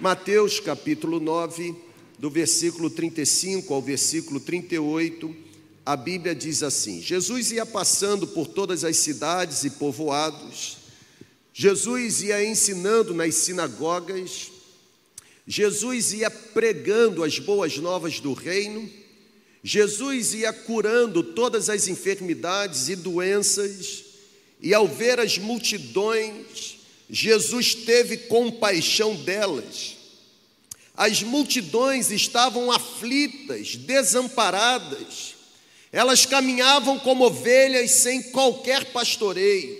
Mateus capítulo 9, do versículo 35 ao versículo 38, a Bíblia diz assim: Jesus ia passando por todas as cidades e povoados, Jesus ia ensinando nas sinagogas, Jesus ia pregando as boas novas do reino, Jesus ia curando todas as enfermidades e doenças, e ao ver as multidões, Jesus teve compaixão delas. As multidões estavam aflitas, desamparadas, elas caminhavam como ovelhas sem qualquer pastoreio.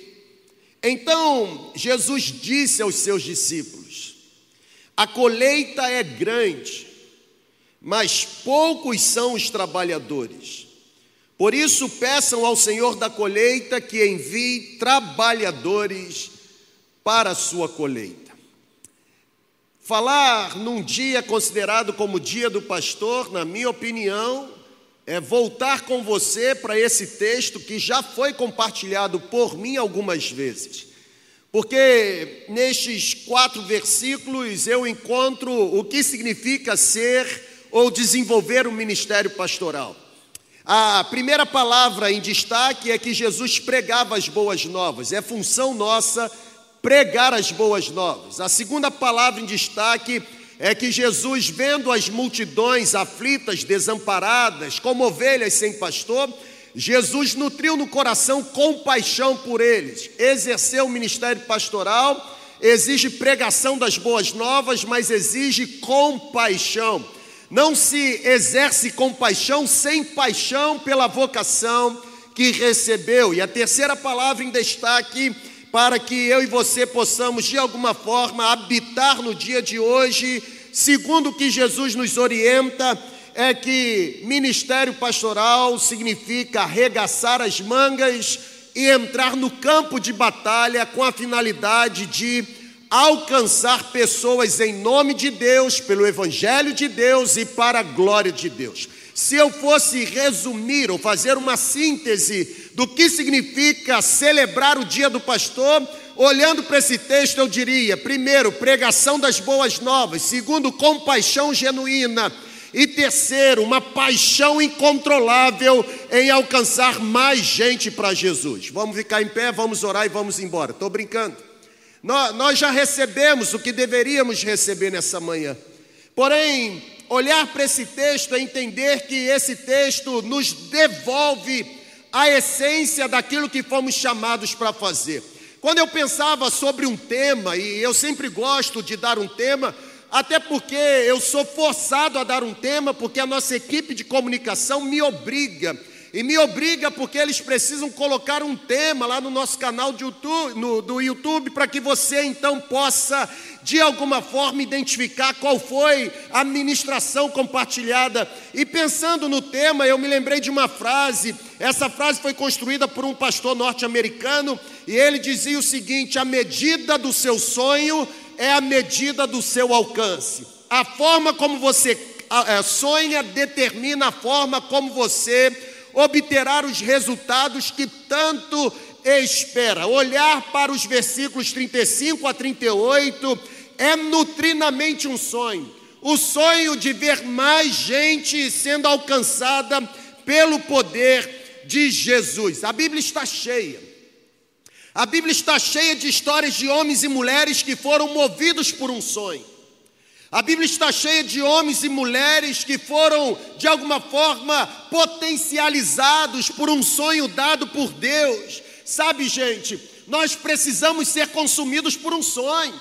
Então Jesus disse aos seus discípulos: A colheita é grande, mas poucos são os trabalhadores. Por isso, peçam ao Senhor da colheita que envie trabalhadores para a sua colheita. Falar num dia considerado como dia do pastor, na minha opinião, é voltar com você para esse texto que já foi compartilhado por mim algumas vezes. Porque nestes quatro versículos eu encontro o que significa ser ou desenvolver o um ministério pastoral. A primeira palavra em destaque é que Jesus pregava as boas novas, é função nossa pregar as boas novas. A segunda palavra em destaque é que Jesus, vendo as multidões aflitas, desamparadas, como ovelhas sem pastor, Jesus nutriu no coração compaixão por eles, exerceu o ministério pastoral, exige pregação das boas novas, mas exige compaixão. Não se exerce compaixão sem paixão pela vocação que recebeu. E a terceira palavra em destaque para que eu e você possamos, de alguma forma, habitar no dia de hoje, segundo o que Jesus nos orienta, é que ministério pastoral significa arregaçar as mangas e entrar no campo de batalha com a finalidade de alcançar pessoas em nome de Deus, pelo Evangelho de Deus e para a glória de Deus. Se eu fosse resumir ou fazer uma síntese do que significa celebrar o dia do pastor, olhando para esse texto, eu diria: primeiro, pregação das boas novas, segundo, compaixão genuína. E terceiro, uma paixão incontrolável em alcançar mais gente para Jesus. Vamos ficar em pé, vamos orar e vamos embora. Estou brincando. Nós, já recebemos o que deveríamos receber nessa manhã. Porém, olhar para esse texto é entender que esse texto nos devolve a essência daquilo que fomos chamados para fazer. Quando eu pensava sobre um tema, e eu sempre gosto de dar um tema, até porque eu sou forçado a dar um tema, porque a nossa equipe de comunicação me obriga e me obriga porque eles precisam colocar um tema lá no nosso canal YouTube, no, do YouTube para que você então possa de alguma forma identificar qual foi a ministração compartilhada. E pensando no tema, eu me lembrei de uma frase. Essa frase foi construída por um pastor norte-americano e ele dizia o seguinte: a medida do seu sonho é a medida do seu alcance. A forma como você é, sonha determina a forma como você obterá os resultados que tanto espera. Olhar para os versículos 35 a 38 é nutrinamente um sonho. O sonho de ver mais gente sendo alcançada pelo poder de Jesus. A Bíblia está cheia. A Bíblia está cheia de histórias de homens e mulheres que foram movidos por um sonho. A Bíblia está cheia de homens e mulheres que foram, de alguma forma, potencializados por um sonho dado por Deus. Sabe, gente, nós precisamos ser consumidos por um sonho.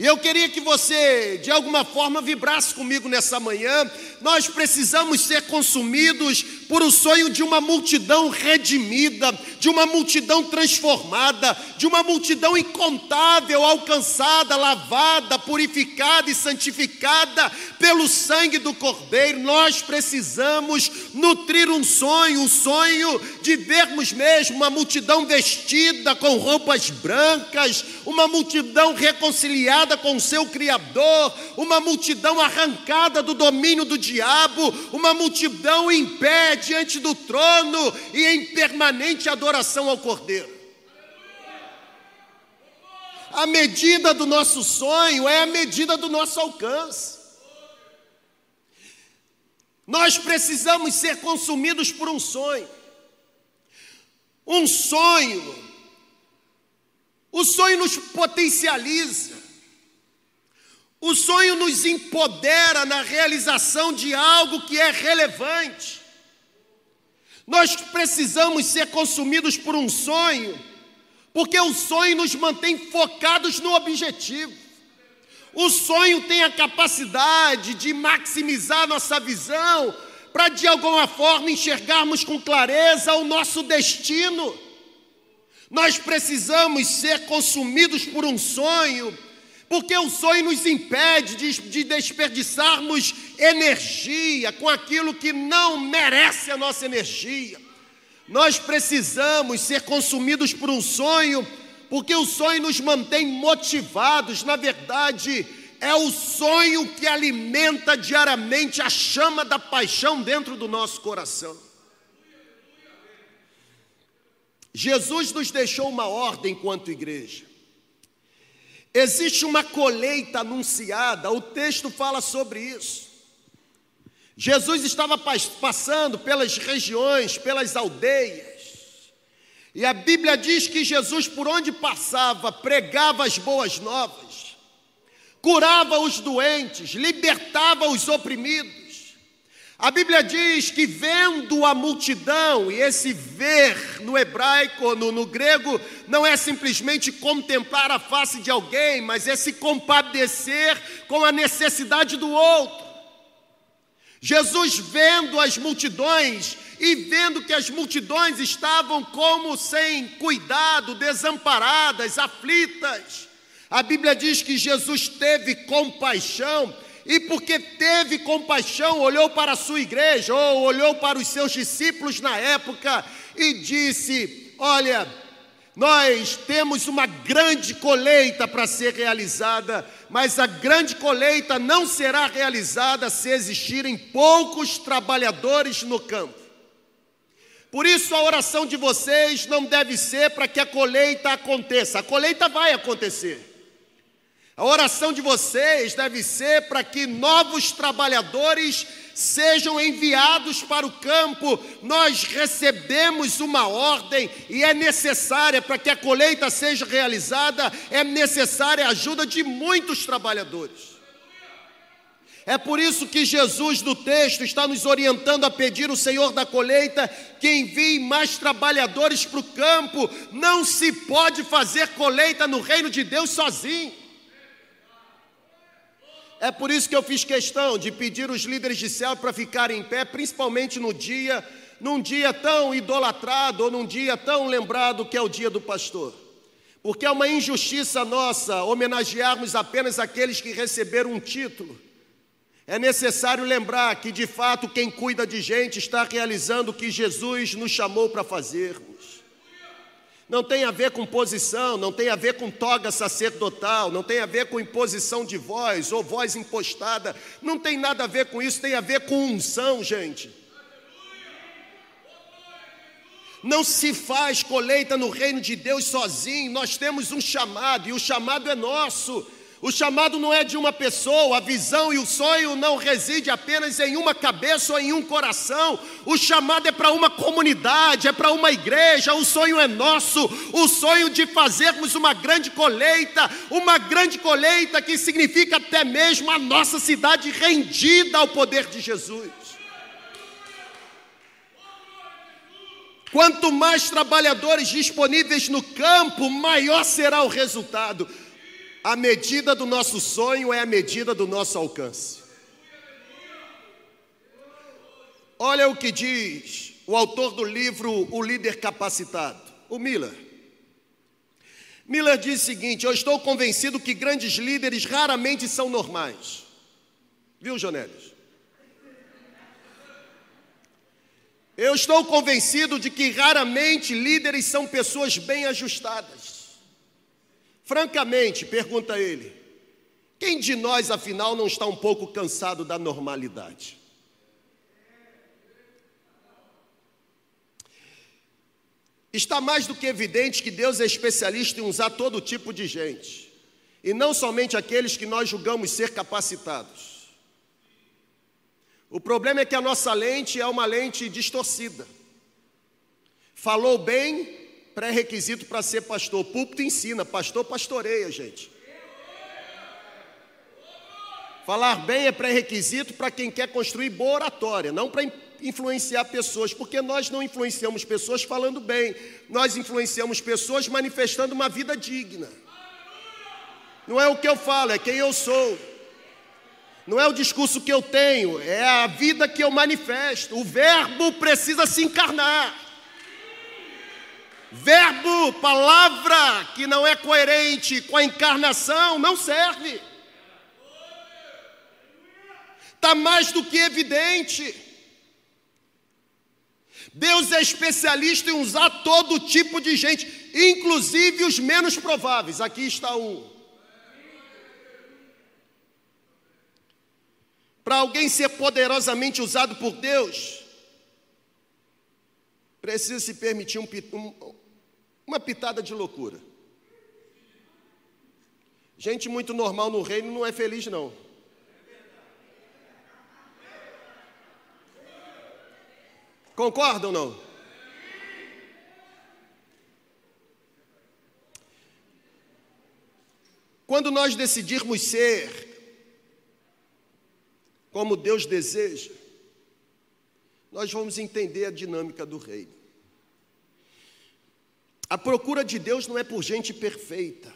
E eu queria que você, de alguma forma, vibrasse comigo nessa manhã. Nós precisamos ser consumidos por o sonho de uma multidão redimida, de uma multidão transformada, de uma multidão incontável, alcançada, lavada, purificada e santificada pelo sangue do Cordeiro. Nós precisamos nutrir um sonho, o um sonho de vermos mesmo uma multidão vestida com roupas brancas, uma multidão reconciliada com o seu Criador, uma multidão arrancada do domínio do diabo, uma multidão em pé diante do trono e em permanente adoração ao Cordeiro. A medida do nosso sonho é a medida do nosso alcance. Nós precisamos ser consumidos por um sonho. Um sonho. O sonho nos potencializa. O sonho nos empodera na realização de algo que é relevante. Nós precisamos ser consumidos por um sonho, porque o sonho nos mantém focados no objetivo. O sonho tem a capacidade de maximizar nossa visão, para de alguma forma enxergarmos com clareza o nosso destino. Nós precisamos ser consumidos por um sonho porque o sonho nos impede de, de desperdiçarmos energia com aquilo que não merece a nossa energia. Nós precisamos ser consumidos por um sonho, porque o sonho nos mantém motivados. Na verdade, é o sonho que alimenta diariamente a chama da paixão dentro do nosso coração. Jesus nos deixou uma ordem enquanto igreja. Existe uma colheita anunciada, o texto fala sobre isso. Jesus estava passando pelas regiões, pelas aldeias, e a Bíblia diz que Jesus, por onde passava, pregava as boas novas, curava os doentes, libertava os oprimidos. A Bíblia diz que vendo a multidão, e esse ver no hebraico, no, no, grego, não é simplesmente contemplar a face de alguém, mas é se compadecer com a necessidade do outro. Jesus vendo as multidões e vendo que as multidões estavam como sem cuidado, desamparadas, aflitas, a Bíblia diz que Jesus teve compaixão e porque teve compaixão, olhou para a sua igreja, ou olhou para os seus discípulos na época e disse: Olha, nós temos uma grande colheita para ser realizada, mas a grande colheita não será realizada se existirem poucos trabalhadores no campo. Por isso a oração de vocês não deve ser para que a colheita aconteça. A colheita vai acontecer. A oração de vocês deve ser para que novos trabalhadores sejam enviados para o campo. Nós recebemos uma ordem e é necessária para que a colheita seja realizada, é necessária a ajuda de muitos trabalhadores. É por isso que Jesus, no texto, está nos orientando a pedir o Senhor da colheita que envie mais trabalhadores para o campo. Não se pode fazer colheita no reino de Deus sozinho. É por isso que eu fiz questão de pedir os líderes de céu para ficarem em pé, principalmente no dia, num dia tão idolatrado ou num dia tão lembrado que é o dia do pastor. Porque é uma injustiça nossa homenagearmos apenas aqueles que receberam um título. É necessário lembrar que, de fato, quem cuida de gente está realizando o que Jesus nos chamou para fazermos não tem a ver com posição, não tem a ver com toga sacerdotal, não tem a ver com imposição de voz ou voz impostada, não tem nada a ver com isso, tem a ver com unção, gente. Não se faz colheita no reino de Deus sozinho, nós temos um chamado e o chamado é nosso. O chamado não é de uma pessoa, a visão e o sonho não reside apenas em uma cabeça ou em um coração. O chamado é para uma comunidade, é para uma igreja. O sonho é nosso, o sonho de fazermos uma grande colheita, uma grande colheita que significa até mesmo a nossa cidade rendida ao poder de Jesus. Quanto mais trabalhadores disponíveis no campo, maior será o resultado. A medida do nosso sonho é a medida do nosso alcance. Olha o que diz o autor do livro O Líder Capacitado, o Miller. Miller diz o seguinte: Eu estou convencido que grandes líderes raramente são normais. Viu, Jonélios? Eu estou convencido de que raramente líderes são pessoas bem ajustadas. Francamente, pergunta ele, quem de nós afinal não está um pouco cansado da normalidade? Está mais do que evidente que Deus é especialista em usar todo tipo de gente, e não somente aqueles que nós julgamos ser capacitados. O problema é que a nossa lente é uma lente distorcida. Falou bem, pré-requisito para ser pastor. Púlpito ensina, pastor pastoreia, gente. Falar bem é pré-requisito para quem quer construir boa oratória, não para influenciar pessoas, porque nós não influenciamos pessoas falando bem, nós influenciamos pessoas manifestando uma vida digna. Não é o que eu falo, é quem eu sou. Não é o discurso que eu tenho, é a vida que eu manifesto. O verbo precisa se encarnar. Verbo, palavra que não é coerente com a encarnação, não serve. Está mais do que evidente. Deus é especialista em usar todo tipo de gente, inclusive os menos prováveis. Aqui está um. Para alguém ser poderosamente usado por Deus, precisa se permitir um, um, uma pitada de loucura. Gente muito normal no reino não é feliz, não. Concordam ou não? Quando nós decidirmos ser como Deus deseja, nós vamos entender a dinâmica do reino. A procura de Deus não é por gente perfeita.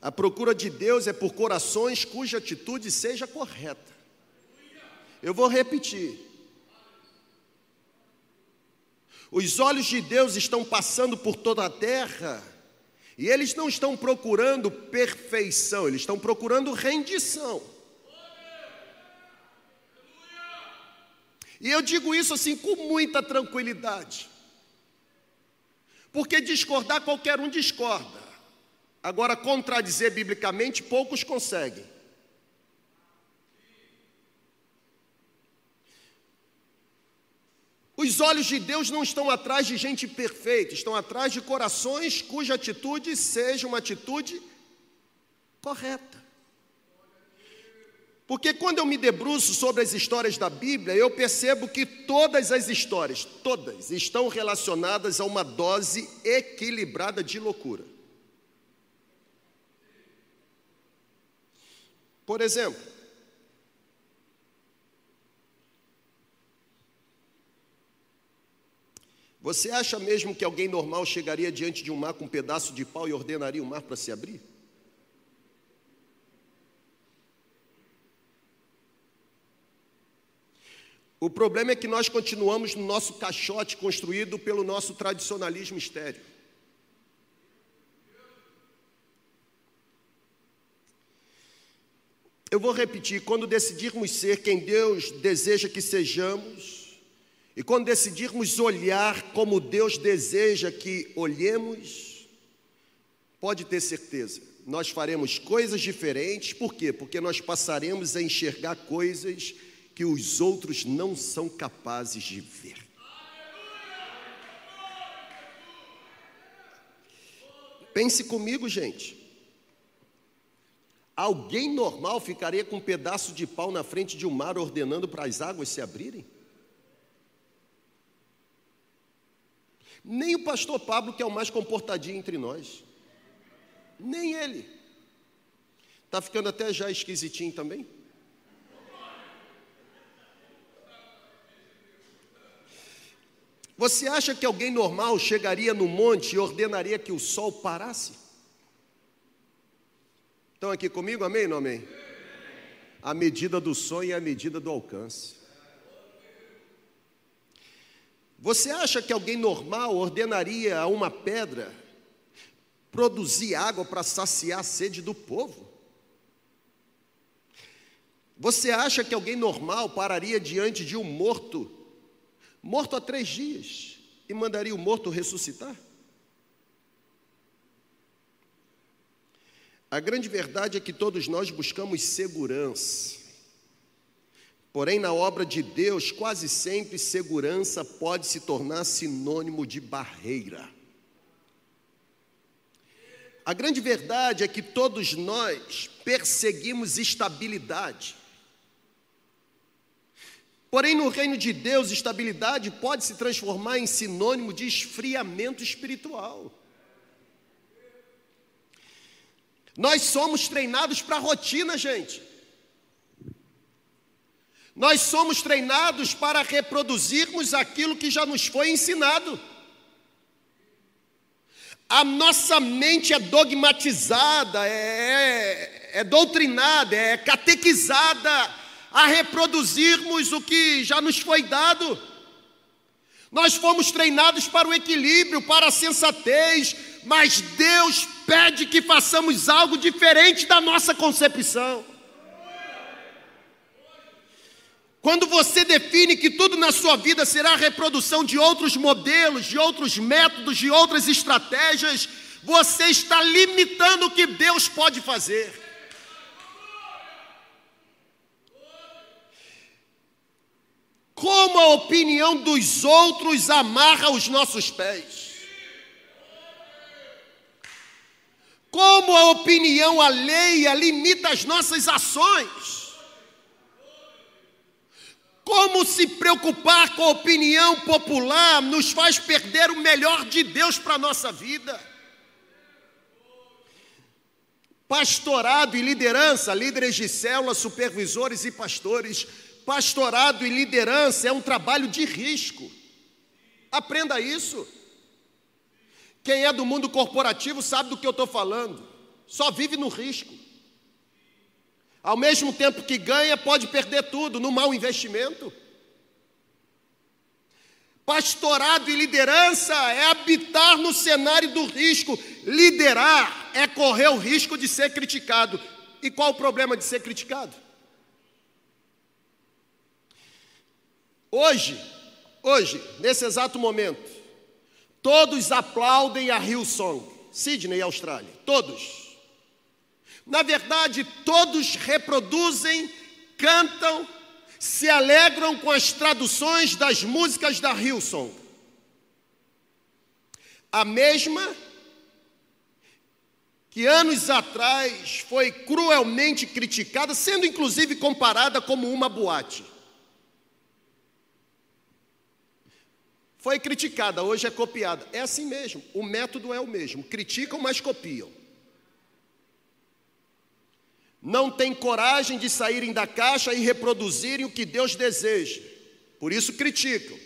A procura de Deus é por corações cuja atitude seja correta. Eu vou repetir. Os olhos de Deus estão passando por toda a terra e eles não estão procurando perfeição, eles estão procurando rendição. E eu digo isso assim com muita tranquilidade, porque discordar qualquer um discorda, agora contradizer biblicamente poucos conseguem. Os olhos de Deus não estão atrás de gente perfeita, estão atrás de corações cuja atitude seja uma atitude correta. Porque quando eu me debruço sobre as histórias da Bíblia, eu percebo que todas as histórias, todas, estão relacionadas a uma dose equilibrada de loucura. Por exemplo, Você acha mesmo que alguém normal chegaria diante de um mar com um pedaço de pau e ordenaria o mar para se abrir? O problema é que nós continuamos no nosso caixote construído pelo nosso tradicionalismo estéreo. Eu vou repetir: quando decidirmos ser quem Deus deseja que sejamos, e quando decidirmos olhar como Deus deseja que olhemos, pode ter certeza, nós faremos coisas diferentes, por quê? Porque nós passaremos a enxergar coisas que os outros não são capazes de ver. Pense comigo, gente. Alguém normal ficaria com um pedaço de pau na frente de um mar ordenando para as águas se abrirem? Nem o pastor Pablo, que é o mais comportadinho entre nós. Nem ele. Está ficando até já esquisitinho também? Você acha que alguém normal chegaria no monte e ordenaria que o sol parasse? Estão aqui comigo, amém ou não amém? A medida do sonho é a medida do alcance. Você acha que alguém normal ordenaria a uma pedra produzir água para saciar a sede do povo? Você acha que alguém normal pararia diante de um morto, morto há três dias, e mandaria o morto ressuscitar? A grande verdade é que todos nós buscamos segurança Porém, na obra de Deus, quase sempre segurança pode se tornar sinônimo de barreira. A grande verdade é que todos nós perseguimos estabilidade. Porém, no reino de Deus, estabilidade pode se transformar em sinônimo de esfriamento espiritual. Nós somos treinados para a rotina, gente. Nós somos treinados para reproduzirmos aquilo que já nos foi ensinado. A nossa mente é dogmatizada, é, é, é doutrinada, é catequizada a reproduzirmos o que já nos foi dado. Nós fomos treinados para o equilíbrio, para a sensatez, mas Deus pede que façamos algo diferente da nossa concepção. Quando você define que tudo na sua vida será reprodução de outros modelos, de outros métodos, de outras estratégias, você está limitando o que Deus pode fazer. Como a opinião dos outros amarra os nossos pés. Como a opinião alheia limita as nossas ações. Como se preocupar com a opinião popular nos faz perder o melhor de Deus para a nossa vida. Pastorado e liderança, líderes de célula, supervisores e pastores, pastorado e liderança é um trabalho de risco. Aprenda isso. Quem é do mundo corporativo sabe do que eu estou falando, só vive no risco. Ao mesmo tempo que ganha, pode perder tudo no mau investimento. Pastorado e liderança é habitar no cenário do risco. Liderar é correr o risco de ser criticado. E qual o problema de ser criticado? Hoje, hoje, nesse exato momento, todos aplaudem a Hillsong, Sydney, Austrália. Todos. Na verdade, todos reproduzem, cantam, se alegram com as traduções das músicas da Hillsong. A mesma que anos atrás foi cruelmente criticada, sendo inclusive comparada como uma boate. Foi criticada, hoje é copiada. É assim mesmo, o método é o mesmo. Criticam, mas copiam não têm coragem de saírem da caixa e reproduzirem o que Deus deseja, por isso criticam.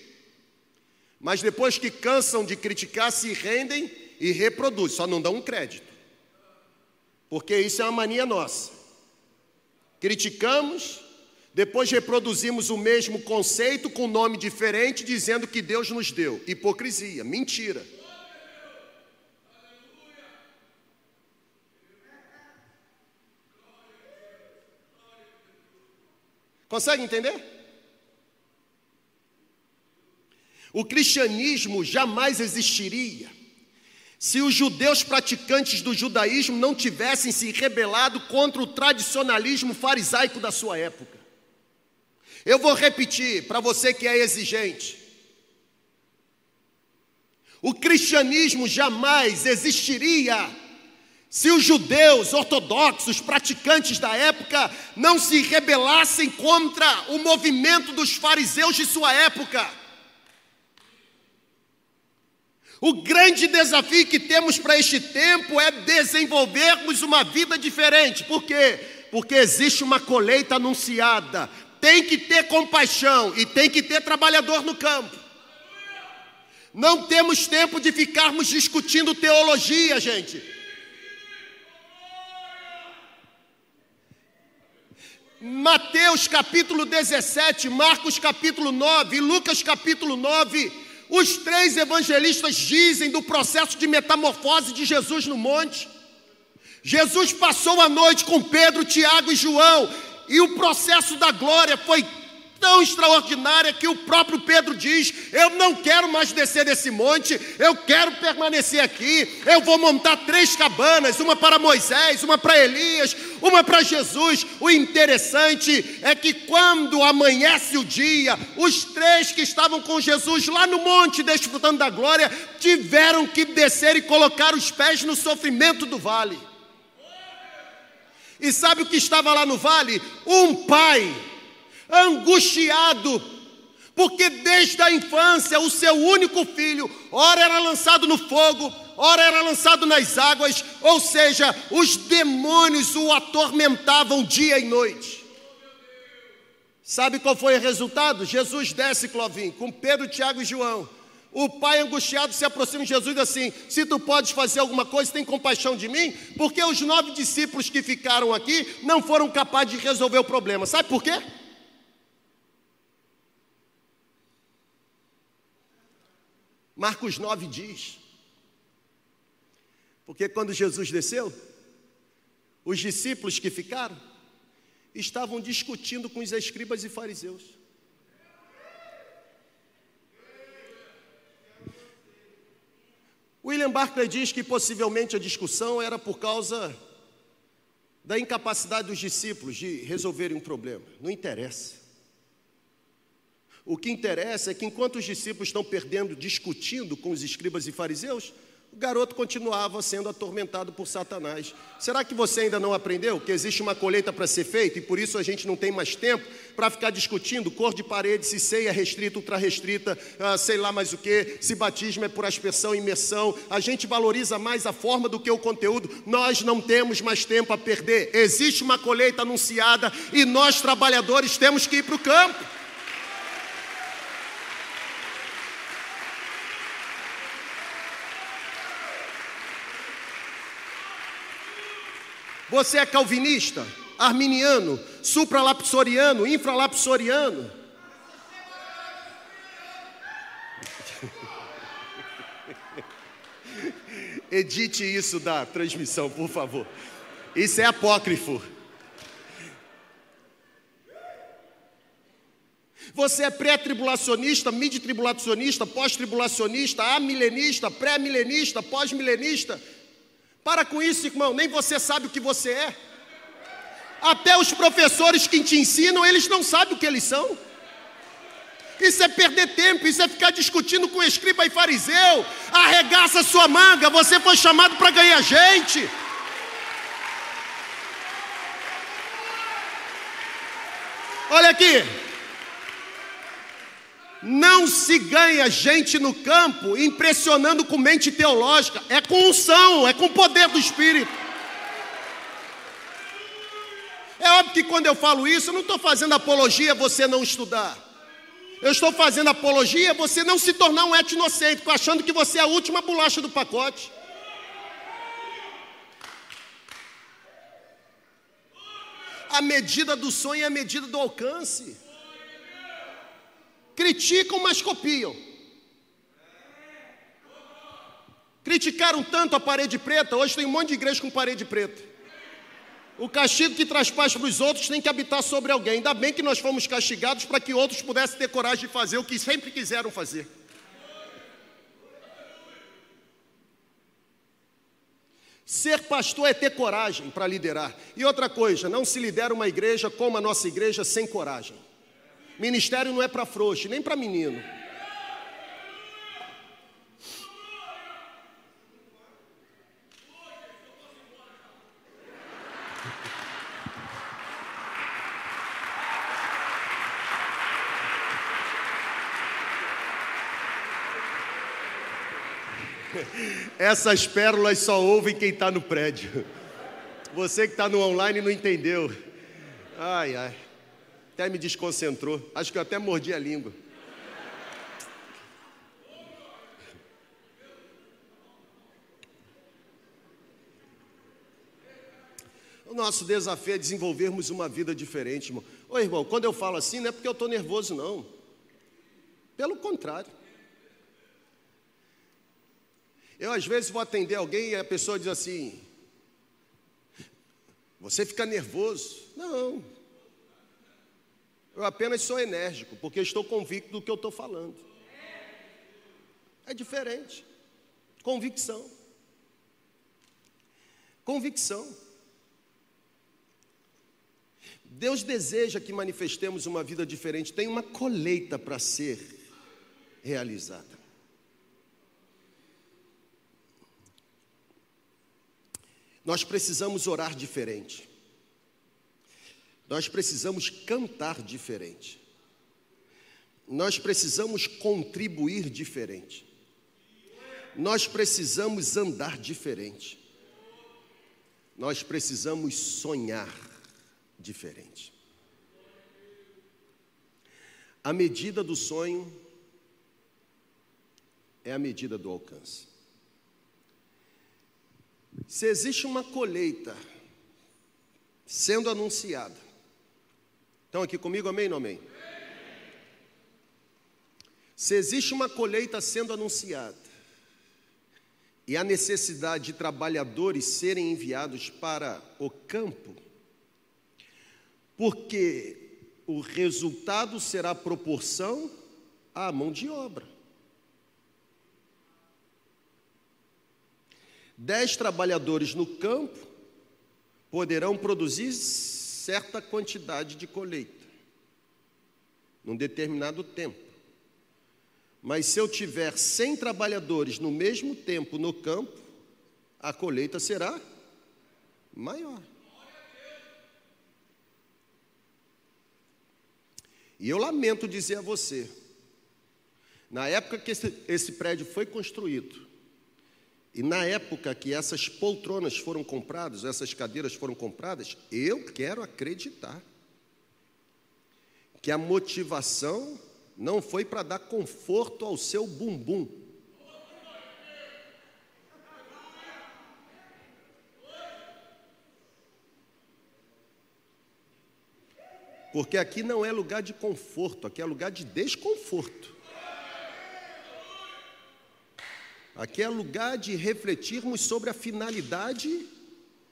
Mas depois que cansam de criticar, se rendem e reproduzem, só não dão um crédito, porque isso é uma mania nossa. Criticamos, depois reproduzimos o mesmo conceito com nome diferente, dizendo que Deus nos deu. Hipocrisia, mentira. Consegue entender? O cristianismo jamais existiria se os judeus praticantes do judaísmo não tivessem se rebelado contra o tradicionalismo farisaico da sua época. Eu vou repetir para você que é exigente. O cristianismo jamais existiria se os judeus ortodoxos, praticantes da época, não se rebelassem contra o movimento dos fariseus de sua época. O grande desafio que temos para este tempo é desenvolvermos uma vida diferente. Por quê? Porque existe uma colheita anunciada. Tem que ter compaixão e tem que ter trabalhador no campo. Não temos tempo de ficarmos discutindo teologia, gente. Mateus capítulo 17, Marcos capítulo 9 e Lucas capítulo 9, os três evangelistas dizem do processo de metamorfose de Jesus no monte. Jesus passou a noite com Pedro, Tiago e João, e o processo da glória foi tão extraordinária que o próprio Pedro diz: Eu não quero mais descer desse monte, eu quero permanecer aqui. Eu vou montar três cabanas: uma para Moisés, uma para Elias, uma para Jesus. O interessante é que quando amanhece o dia, os três que estavam com Jesus lá no monte, desfrutando da glória, tiveram que descer e colocar os pés no sofrimento do vale. E sabe o que estava lá no vale? Um pai angustiado, porque desde a infância o seu único filho, ora era lançado no fogo, ora era lançado nas águas, ou seja, os demônios o atormentavam dia e noite. Sabe qual foi o resultado? Jesus desce, Clovim, com Pedro, Tiago e João. O pai angustiado se aproxima de Jesus assim: Se tu podes fazer alguma coisa, tem compaixão de mim, porque os nove discípulos que ficaram aqui não foram capazes de resolver o problema. Sabe por quê? Marcos 9 diz: Porque quando Jesus desceu, os discípulos que ficaram estavam discutindo com os escribas e fariseus. William Barclay diz que possivelmente a discussão era por causa da incapacidade dos discípulos de resolverem um problema. Não interessa. O que interessa é que enquanto os discípulos estão perdendo, discutindo com os escribas e fariseus, o garoto continuava sendo atormentado por Satanás. Será que você ainda não aprendeu que existe uma colheita para ser feita e por isso a gente não tem mais tempo para ficar discutindo cor de parede, se ceia restrita, ultra restrita, sei lá mais o que, se batismo é por aspersão, imersão. A gente valoriza mais a forma do que o conteúdo. Nós não temos mais tempo a perder. Existe uma colheita anunciada e nós, trabalhadores, temos que ir para o campo. Você é calvinista, arminiano, supralapsoriano, infralapsoriano. Edite isso da transmissão, por favor. Isso é apócrifo. Você é pré-tribulacionista, mid-tribulacionista, pós-tribulacionista, amilenista, pré-milenista, pós-milenista. Para com isso, irmão, nem você sabe o que você é. Até os professores que te ensinam, eles não sabem o que eles são. Isso é perder tempo, isso é ficar discutindo com escriba e fariseu. Arregaça sua manga, você foi chamado para ganhar gente. Olha aqui, não se ganha gente no campo impressionando com mente teológica, é com unção, é com o poder do Espírito. É óbvio que quando eu falo isso, eu não estou fazendo apologia você não estudar. Eu estou fazendo apologia você não se tornar um etnocêntrico, achando que você é a última bolacha do pacote. A medida do sonho é a medida do alcance. Criticam, mas copiam. Criticaram tanto a parede preta, hoje tem um monte de igreja com parede preta. O castigo que traz paz para os outros tem que habitar sobre alguém. Ainda bem que nós fomos castigados para que outros pudessem ter coragem de fazer o que sempre quiseram fazer. Ser pastor é ter coragem para liderar. E outra coisa, não se lidera uma igreja como a nossa igreja sem coragem. Ministério não é para frouxo, nem para menino. Essas pérolas só ouvem quem está no prédio. Você que está no online não entendeu. Ai, ai. Até me desconcentrou. Acho que eu até mordi a língua. O nosso desafio é desenvolvermos uma vida diferente, irmão. Ô irmão, quando eu falo assim, não é porque eu estou nervoso, não. Pelo contrário. Eu às vezes vou atender alguém e a pessoa diz assim: Você fica nervoso? Não, Eu apenas sou enérgico, porque estou convicto do que eu estou falando. É diferente. Convicção. Convicção. Deus deseja que manifestemos uma vida diferente, tem uma colheita para ser realizada. Nós precisamos orar diferente. Nós precisamos cantar diferente. Nós precisamos contribuir diferente. Nós precisamos andar diferente. Nós precisamos sonhar diferente. A medida do sonho é a medida do alcance. Se existe uma colheita sendo anunciada, estão aqui comigo, amém ou não amém? Se existe uma colheita sendo anunciada e a necessidade de trabalhadores serem enviados para o campo, porque o resultado será proporção à mão de obra. Dez trabalhadores no campo poderão produzir certa quantidade de colheita, num determinado tempo. Mas se eu tiver cem trabalhadores no mesmo tempo no campo, a colheita será maior. E eu lamento dizer a você, na época que esse, esse prédio foi construído, e na época que essas poltronas foram compradas, essas cadeiras foram compradas, eu quero acreditar que a motivação não foi para dar conforto ao seu bumbum. Porque aqui não é lugar de conforto, aqui é lugar de desconforto. Aqui é lugar de refletirmos sobre a finalidade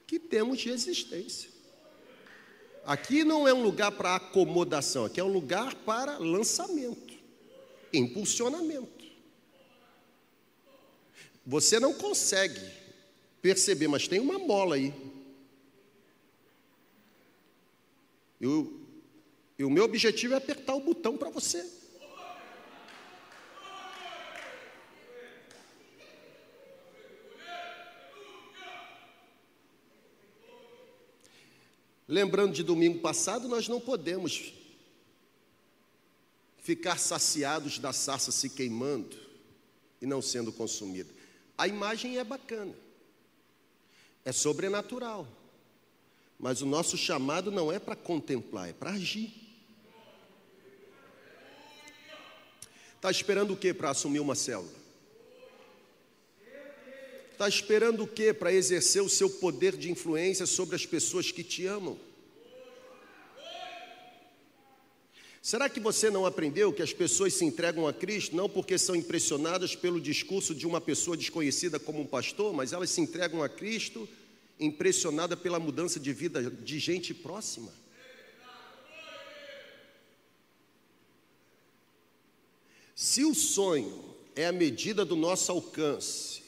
que temos de existência. Aqui não é um lugar para acomodação, aqui é um lugar para lançamento, impulsionamento. Você não consegue perceber, mas tem uma mola aí. E o meu objetivo é apertar o botão para você. Lembrando de domingo passado, nós não podemos ficar saciados da sarça se queimando e não sendo consumida. A imagem é bacana, é sobrenatural, mas o nosso chamado não é para contemplar, é para agir. Está esperando o que para assumir uma célula? Está esperando o que para exercer o seu poder de influência sobre as pessoas que te amam? Será que você não aprendeu que as pessoas se entregam a Cristo não porque são impressionadas pelo discurso de uma pessoa desconhecida como um pastor, mas elas se entregam a Cristo impressionada pela mudança de vida de gente próxima? Se o sonho é a medida do nosso alcance,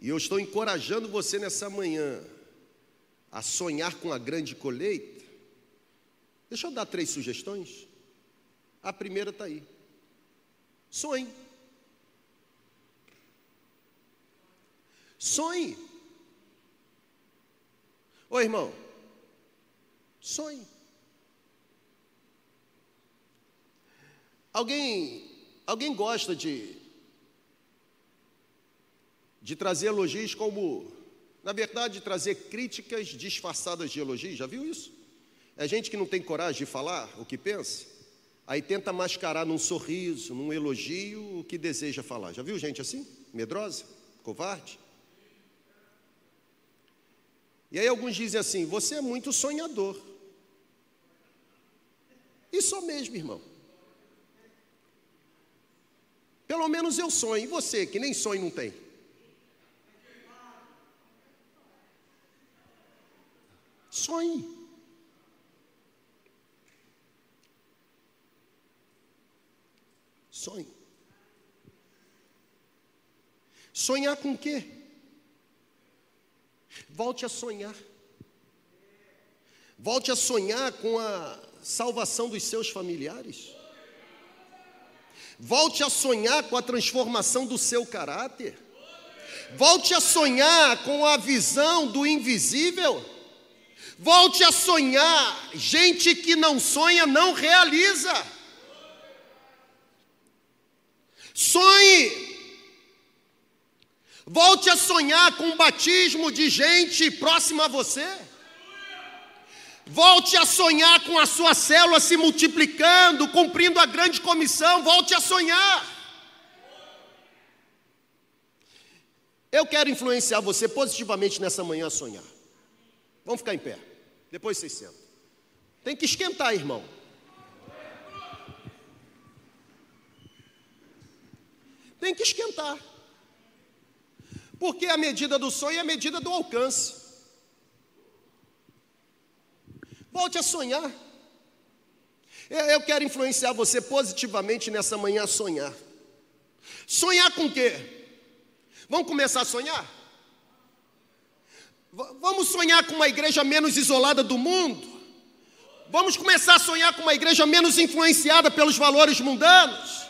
e eu estou encorajando você nessa manhã a sonhar com a grande colheita, deixa eu dar três sugestões. A primeira está aí. Sonhe. Sonhe. Ô irmão, sonhe. Alguém Alguém gosta de, de trazer elogios como, na verdade, de trazer críticas disfarçadas de elogios? Já viu isso? É gente que não tem coragem de falar o que pensa, aí tenta mascarar num sorriso, num elogio o que deseja falar. Já viu gente assim? Medrosa? Covarde? E aí alguns dizem assim: você é muito sonhador. Isso mesmo, irmão. Pelo menos eu sonho. E você, que nem sonho não tem? Sonhe. Sonhe. Sonhar com quê? Volte a sonhar. Volte a sonhar com a salvação dos seus familiares. Volte a sonhar com a transformação do seu caráter. Volte a sonhar com a visão do invisível. Volte a sonhar. Gente que não sonha não realiza. Sonhe. Volte a sonhar com o batismo de gente próxima a você. Volte a sonhar com a sua célula se multiplicando, cumprindo a grande comissão. Volte a sonhar. Eu quero influenciar você positivamente nessa manhã a sonhar. Vamos ficar em pé. Depois vocês sentam. Tem que esquentar, irmão. Tem que esquentar. Porque a medida do sonho é a medida do alcance. Volte a sonhar. Eu quero influenciar você positivamente nessa manhã a sonhar. Sonhar com o quê? Vamos começar a sonhar? Vamos sonhar com uma igreja menos isolada do mundo? Vamos começar a sonhar com uma igreja menos influenciada pelos valores mundanos?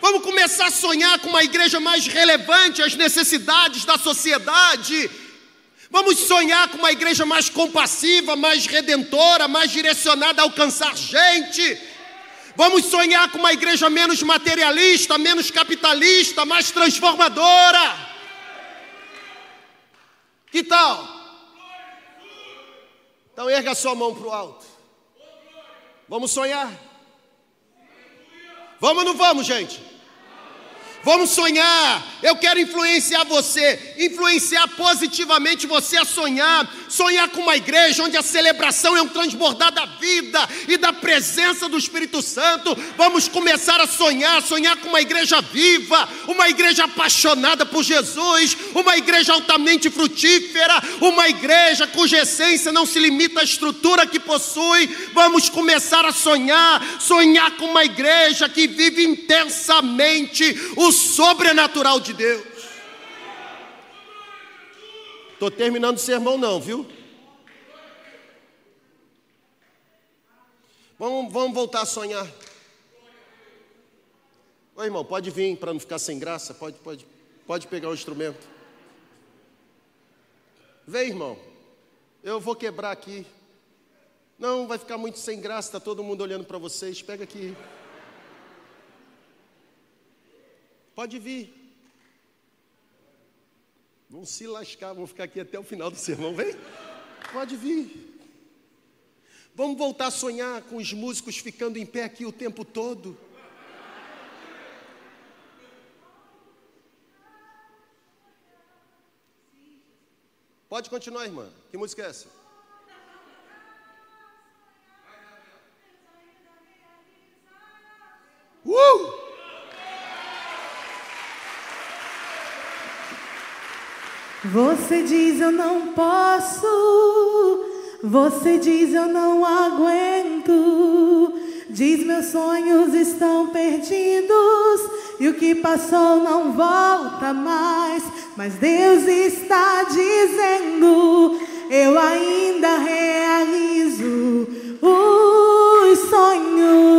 Vamos começar a sonhar com uma igreja mais relevante às necessidades da sociedade? Vamos sonhar com uma igreja mais compassiva, mais redentora, mais direcionada a alcançar gente? Vamos sonhar com uma igreja menos materialista, menos capitalista, mais transformadora? Que tal? Então erga sua mão para o alto. Vamos sonhar? Vamos ou não vamos, gente? Vamos sonhar. Eu quero influenciar você, influenciar positivamente você a sonhar. Sonhar com uma igreja onde a celebração é um transbordar da vida e da presença do Espírito Santo. Vamos começar a sonhar, sonhar com uma igreja viva, uma igreja apaixonada por Jesus, uma igreja altamente frutífera, uma igreja cuja essência não se limita à estrutura que possui. Vamos começar a sonhar, sonhar com uma igreja que vive intensamente o sobrenatural de Deus. Estou terminando o sermão, não, viu? Vamos, vamos voltar a sonhar. Oi, irmão, pode vir para não ficar sem graça. Pode, pode, pode pegar o instrumento. Vem, irmão. Eu vou quebrar aqui. Não, vai ficar muito sem graça. Está todo mundo olhando para vocês. Pega aqui. Pode vir. Vão se lascar, vão ficar aqui até o final do sermão, vem? Pode vir. Vamos voltar a sonhar com os músicos ficando em pé aqui o tempo todo. Pode continuar, irmã. Que música é essa? Você diz eu não posso, você diz eu não aguento. Diz meus sonhos estão perdidos e o que passou não volta mais. Mas Deus está dizendo: eu ainda realizo os sonhos.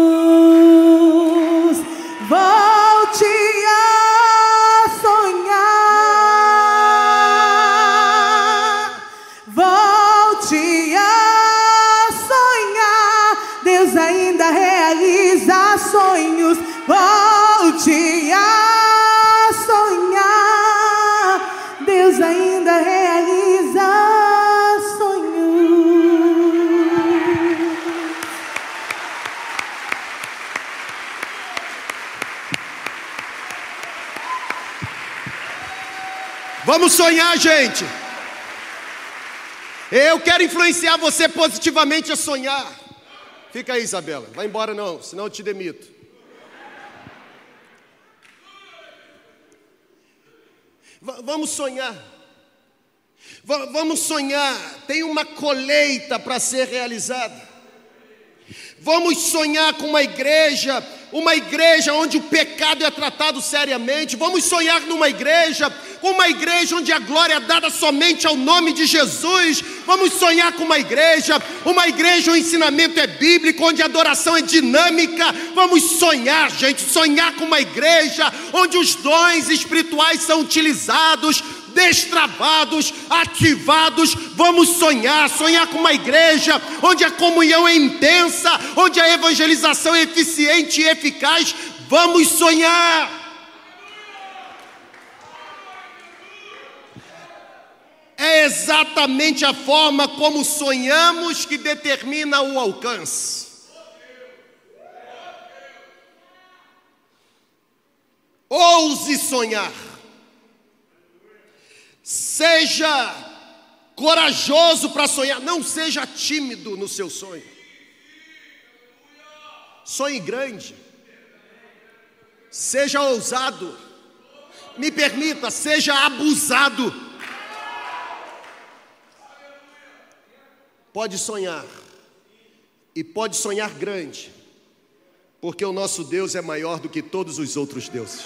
Sonhar, gente. Eu quero influenciar você positivamente a sonhar. Fica aí, Isabela. Vai embora não, senão eu te demito. vamos sonhar. vamos sonhar. Tem uma colheita para ser realizada. Vamos sonhar com uma igreja uma igreja onde o pecado é tratado seriamente. Vamos sonhar numa igreja, uma igreja onde a glória é dada somente ao nome de Jesus. Vamos sonhar com uma igreja, uma igreja onde o ensinamento é bíblico, onde a adoração é dinâmica. Vamos sonhar, gente, sonhar com uma igreja onde os dons espirituais são utilizados destravados, ativados. Vamos sonhar, sonhar com uma igreja onde a comunhão é intensa, onde a evangelização é eficiente e eficaz. Vamos sonhar. É exatamente a forma como sonhamos que determina o alcance. Ouse sonhar. Seja corajoso para sonhar, não seja tímido no seu sonho. Sonhe grande. Seja ousado. Me permita, seja abusado. Pode sonhar. E pode sonhar grande. Porque o nosso Deus é maior do que todos os outros deuses.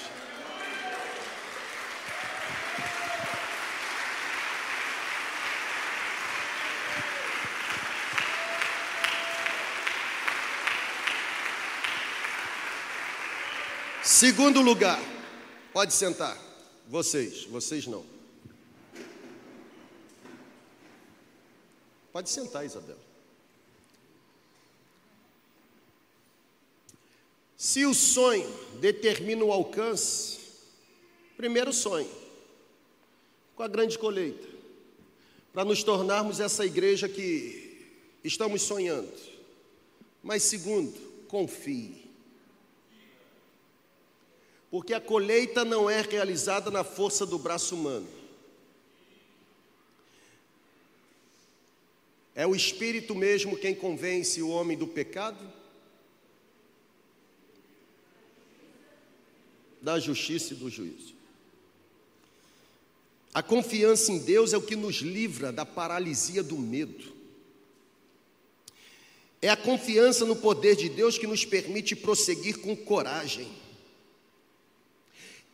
Segundo lugar, pode sentar. Vocês, vocês não. Pode sentar, Isabela. Se o sonho determina o alcance, primeiro sonho, com a grande colheita, para nos tornarmos essa igreja que estamos sonhando. Mas segundo, confie. Porque a colheita não é realizada na força do braço humano. É o Espírito mesmo quem convence o homem do pecado, da justiça e do juízo. A confiança em Deus é o que nos livra da paralisia do medo. É a confiança no poder de Deus que nos permite prosseguir com coragem.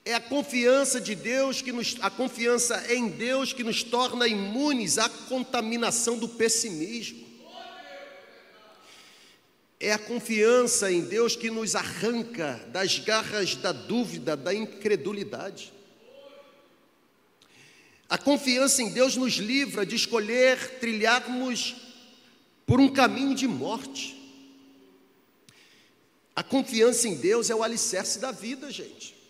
É a confiança de Deus que nos, a confiança em Deus que nos torna imunes à contaminação do pessimismo. É a confiança em Deus que nos arranca das garras da dúvida, da incredulidade. A confiança em Deus nos livra de escolher trilharmos por um caminho de morte. A confiança em Deus é o alicerce da vida, gente.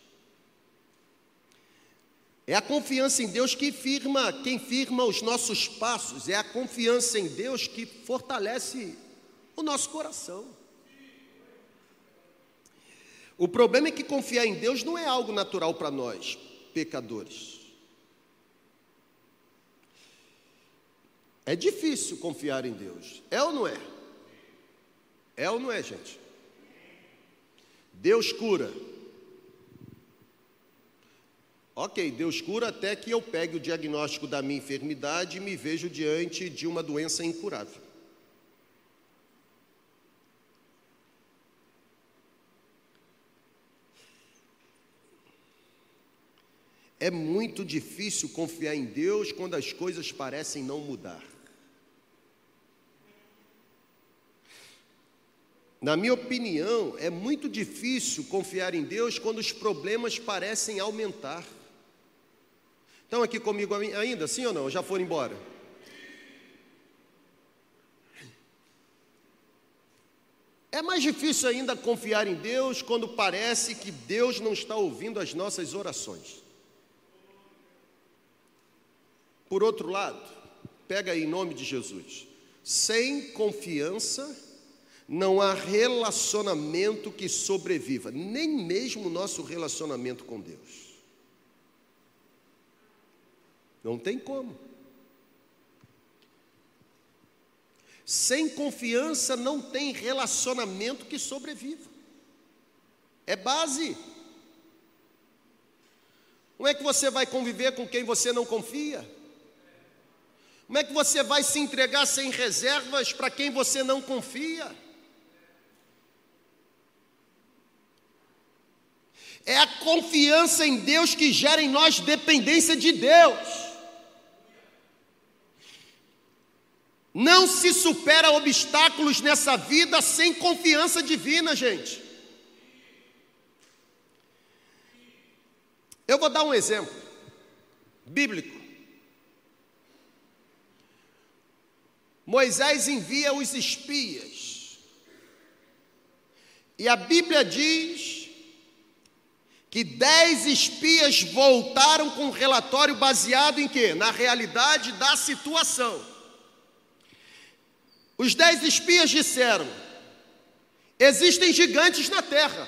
É a confiança em Deus que firma, quem firma os nossos passos, é a confiança em Deus que fortalece o nosso coração. O problema é que confiar em Deus não é algo natural para nós, pecadores. É difícil confiar em Deus, é ou não é? É ou não é, gente? Deus cura, Ok, Deus cura até que eu pegue o diagnóstico da minha enfermidade e me vejo diante de uma doença incurável. É muito difícil confiar em Deus quando as coisas parecem não mudar. Na minha opinião, é muito difícil confiar em Deus quando os problemas parecem aumentar. Estão aqui comigo ainda, sim ou não? Já foram embora? É mais difícil ainda confiar em Deus quando parece que Deus não está ouvindo as nossas orações. Por outro lado, pega aí em nome de Jesus, sem confiança não há relacionamento que sobreviva, nem mesmo o nosso relacionamento com Deus. Não tem como. Sem confiança não tem relacionamento que sobreviva. É base. Como é que você vai conviver com quem você não confia? Como é que você vai se entregar sem reservas para quem você não confia? É a confiança em Deus que gera em nós dependência de Deus. Não se supera obstáculos nessa vida sem confiança divina, gente. Eu vou dar um exemplo bíblico. Moisés envia os espias. E a Bíblia diz que dez espias voltaram com um relatório baseado em quê? Na realidade da situação. Os dez espias disseram: existem gigantes na terra.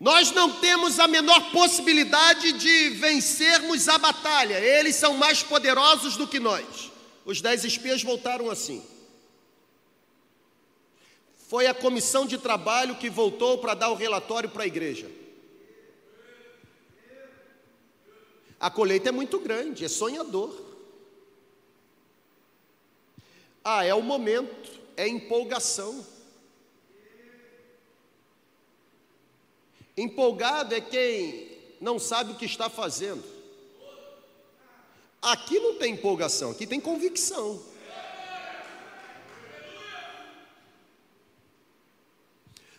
Nós não temos a menor possibilidade de vencermos a batalha, eles são mais poderosos do que nós. Os dez espias voltaram assim. Foi a comissão de trabalho que voltou para dar o relatório para a igreja. A colheita é muito grande, é sonhador. Ah, é o momento, é empolgação. Empolgado é quem não sabe o que está fazendo. Aqui não tem empolgação, aqui tem convicção.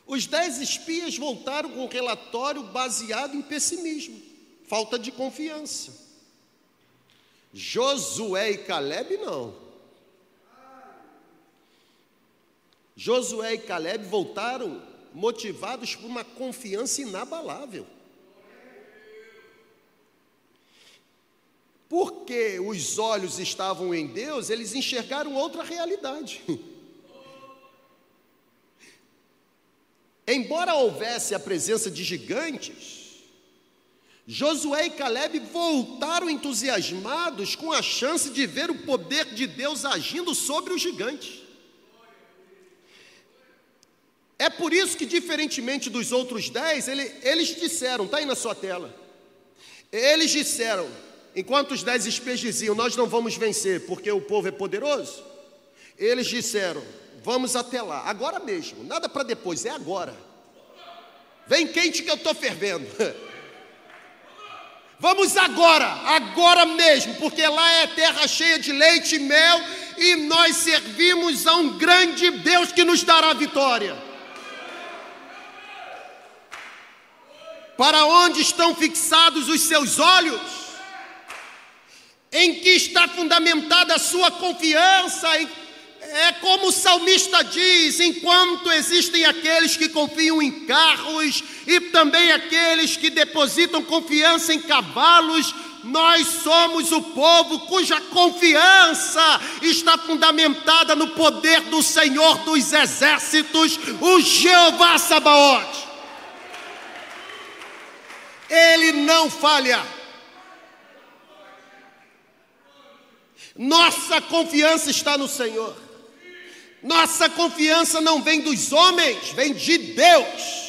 Os dez espias voltaram com um relatório baseado em pessimismo, falta de confiança. Josué e Caleb não. Josué e Caleb voltaram motivados por uma confiança inabalável. Porque os olhos estavam em Deus, eles enxergaram outra realidade. Embora houvesse a presença de gigantes, Josué e Caleb voltaram entusiasmados com a chance de ver o poder de Deus agindo sobre os gigantes. É por isso que, diferentemente dos outros dez, ele, eles disseram, está aí na sua tela. Eles disseram, enquanto os dez espias diziam, nós não vamos vencer porque o povo é poderoso, eles disseram, vamos até lá, agora mesmo, nada para depois, é agora. Vem quente que eu estou fervendo. Vamos agora, agora mesmo, porque lá é terra cheia de leite e mel e nós servimos a um grande Deus que nos dará vitória. Para onde estão fixados os seus olhos? Em que está fundamentada a sua confiança? É como o salmista diz: enquanto existem aqueles que confiam em carros e também aqueles que depositam confiança em cavalos, nós somos o povo cuja confiança está fundamentada no poder do Senhor dos Exércitos, o Jeová Sabaote. Ele não falha. Nossa confiança está no Senhor. Nossa confiança não vem dos homens, vem de Deus.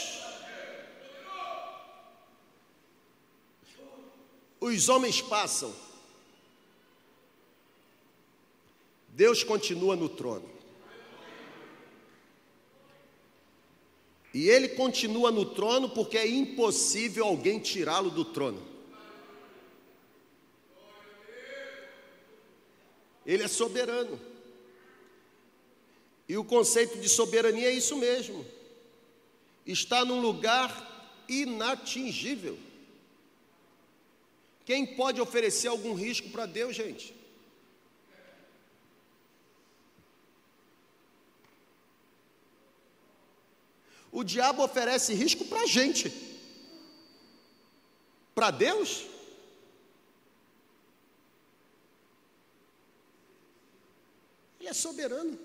Os homens passam, Deus continua no trono. E ele continua no trono porque é impossível alguém tirá-lo do trono. Ele é soberano. E o conceito de soberania é isso mesmo. Está num lugar inatingível. Quem pode oferecer algum risco para Deus, gente? O diabo oferece risco para a gente. Para Deus? Ele é soberano.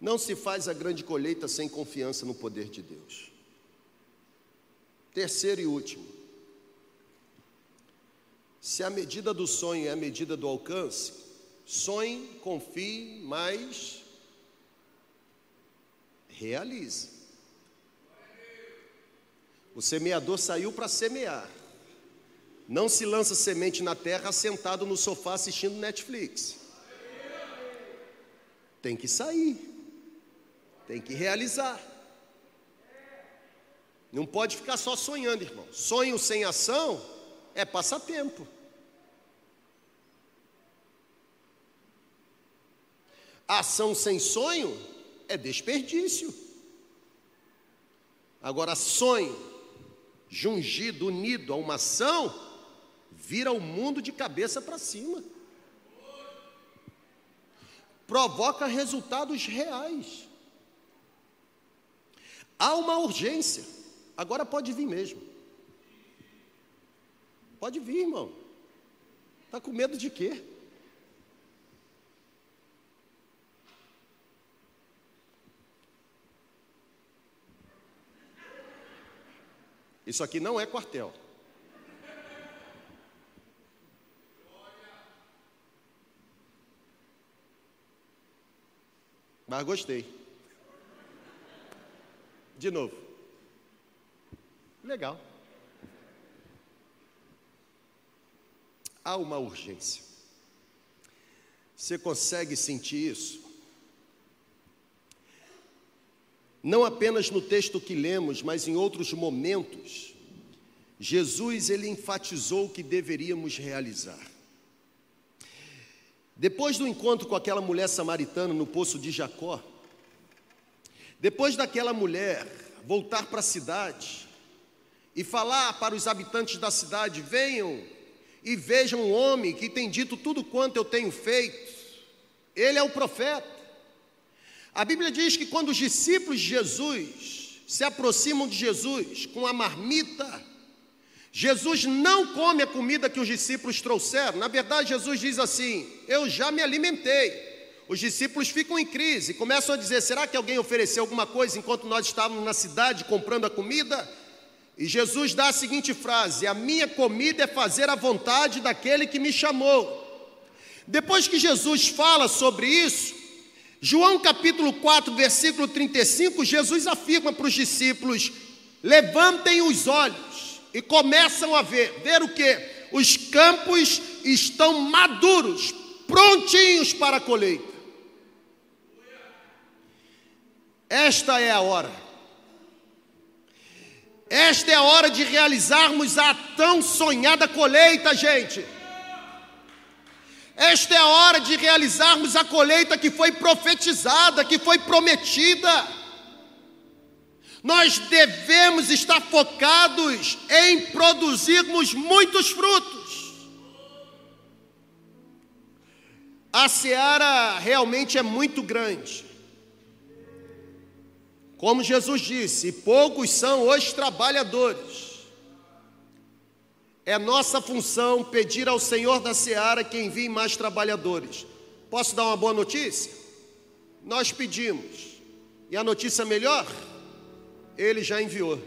Não se faz a grande colheita sem confiança no poder de Deus. Terceiro e último. Se a medida do sonho é a medida do alcance, sonhe, confie, mas realize. O semeador saiu para semear. Não se lança semente na terra sentado no sofá assistindo Netflix. Tem que sair. Tem que realizar. Não pode ficar só sonhando, irmão. Sonho sem ação é passatempo. Ação sem sonho é desperdício. Agora, sonho jungido, unido a uma ação, vira o mundo de cabeça para cima. Provoca resultados reais. Há uma urgência. Agora pode vir mesmo. Pode vir, irmão. Está com medo de quê? Isso aqui não é quartel. Mas gostei. De novo. Legal. Há uma urgência. Você consegue sentir isso? Não apenas no texto que lemos, mas em outros momentos, Jesus ele enfatizou que deveríamos realizar. Depois do encontro com aquela mulher samaritana no poço de Jacó, depois daquela mulher voltar para a cidade e falar para os habitantes da cidade: venham e vejam um homem que tem dito tudo quanto eu tenho feito, ele é o profeta. A Bíblia diz que quando os discípulos de Jesus se aproximam de Jesus com a marmita, Jesus não come a comida que os discípulos trouxeram. Na verdade, Jesus diz assim: Eu já me alimentei. Os discípulos ficam em crise, começam a dizer: será que alguém ofereceu alguma coisa enquanto nós estávamos na cidade comprando a comida? E Jesus dá a seguinte frase: A minha comida é fazer a vontade daquele que me chamou. Depois que Jesus fala sobre isso, João capítulo 4, versículo 35, Jesus afirma para os discípulos: levantem os olhos e começam a ver. Ver o que? Os campos estão maduros, prontinhos para a colheita. Esta é a hora. Esta é a hora de realizarmos a tão sonhada colheita, gente. Esta é a hora de realizarmos a colheita que foi profetizada, que foi prometida. Nós devemos estar focados em produzirmos muitos frutos. A seara realmente é muito grande. Como Jesus disse, poucos são os trabalhadores. É nossa função pedir ao Senhor da seara que envie mais trabalhadores. Posso dar uma boa notícia? Nós pedimos. E a notícia melhor? Ele já enviou.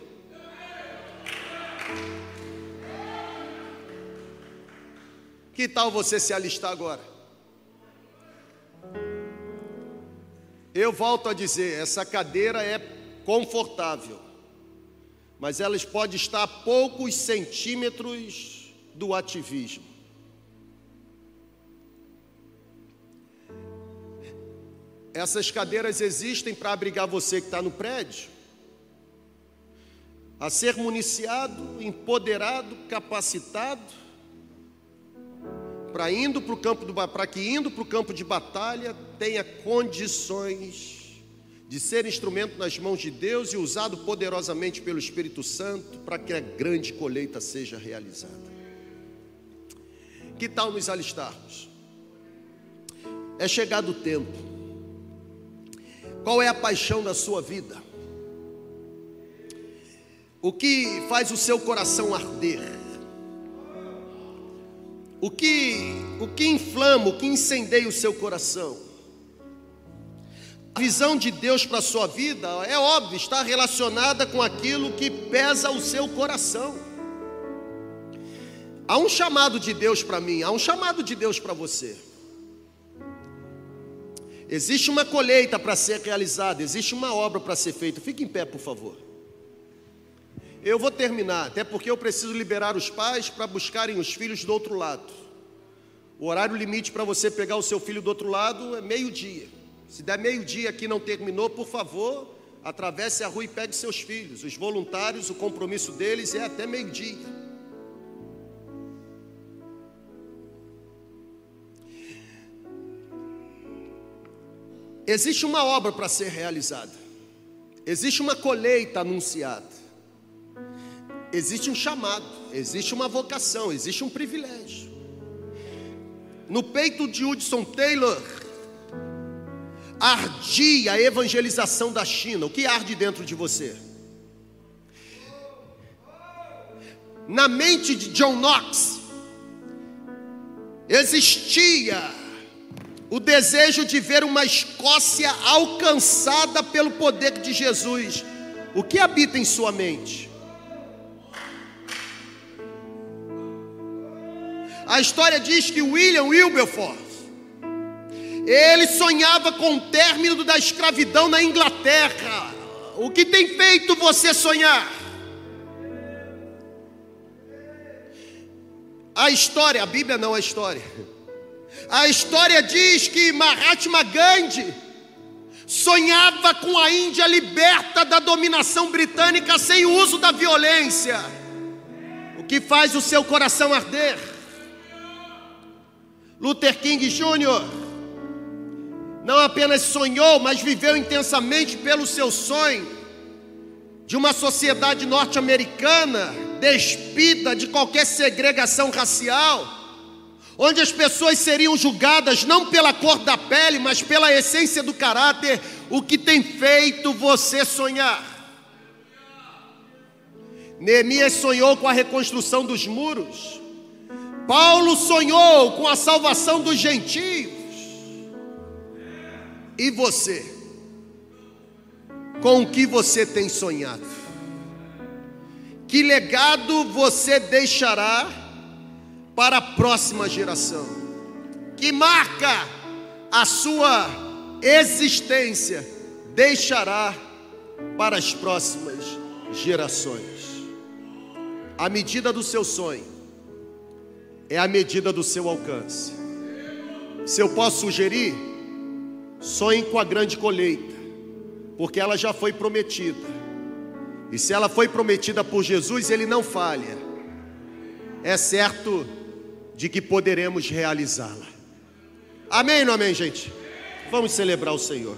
Que tal você se alistar agora? Eu volto a dizer: essa cadeira é confortável mas elas podem estar a poucos centímetros do ativismo. Essas cadeiras existem para abrigar você que está no prédio, a ser municiado, empoderado, capacitado, para indo para o campo para que indo para o campo de batalha tenha condições de ser instrumento nas mãos de Deus e usado poderosamente pelo Espírito Santo para que a grande colheita seja realizada. Que tal nos alistarmos? É chegado o tempo. Qual é a paixão da sua vida? O que faz o seu coração arder? O que, o que inflama, o que incendeia o seu coração? A visão de Deus para a sua vida, é óbvio, está relacionada com aquilo que pesa o seu coração. Há um chamado de Deus para mim, há um chamado de Deus para você. Existe uma colheita para ser realizada, existe uma obra para ser feita. Fique em pé, por favor. Eu vou terminar, até porque eu preciso liberar os pais para buscarem os filhos do outro lado. O horário limite para você pegar o seu filho do outro lado é meio-dia. Se der meio-dia aqui não terminou, por favor, atravesse a rua e pegue seus filhos. Os voluntários, o compromisso deles é até meio-dia. Existe uma obra para ser realizada, existe uma colheita anunciada, existe um chamado, existe uma vocação, existe um privilégio. No peito de Hudson Taylor, ardia a evangelização da China. O que arde dentro de você? Na mente de John Knox, existia o desejo de ver uma Escócia alcançada pelo poder de Jesus. O que habita em sua mente? A história diz que William Wilberforce ele sonhava com o término da escravidão na Inglaterra. O que tem feito você sonhar? A história, a Bíblia não é história. A história diz que Mahatma Gandhi sonhava com a Índia liberta da dominação britânica sem o uso da violência. O que faz o seu coração arder? Luther King Jr não apenas sonhou, mas viveu intensamente pelo seu sonho de uma sociedade norte-americana despida de qualquer segregação racial, onde as pessoas seriam julgadas não pela cor da pele, mas pela essência do caráter, o que tem feito você sonhar. Neemias sonhou com a reconstrução dos muros. Paulo sonhou com a salvação dos gentios. E você? Com o que você tem sonhado? Que legado você deixará para a próxima geração? Que marca a sua existência deixará para as próximas gerações? A medida do seu sonho é a medida do seu alcance. Se eu posso sugerir, sonhem com a grande colheita, porque ela já foi prometida. E se ela foi prometida por Jesus, ele não falha. É certo de que poderemos realizá-la. Amém não amém, gente? Vamos celebrar o Senhor.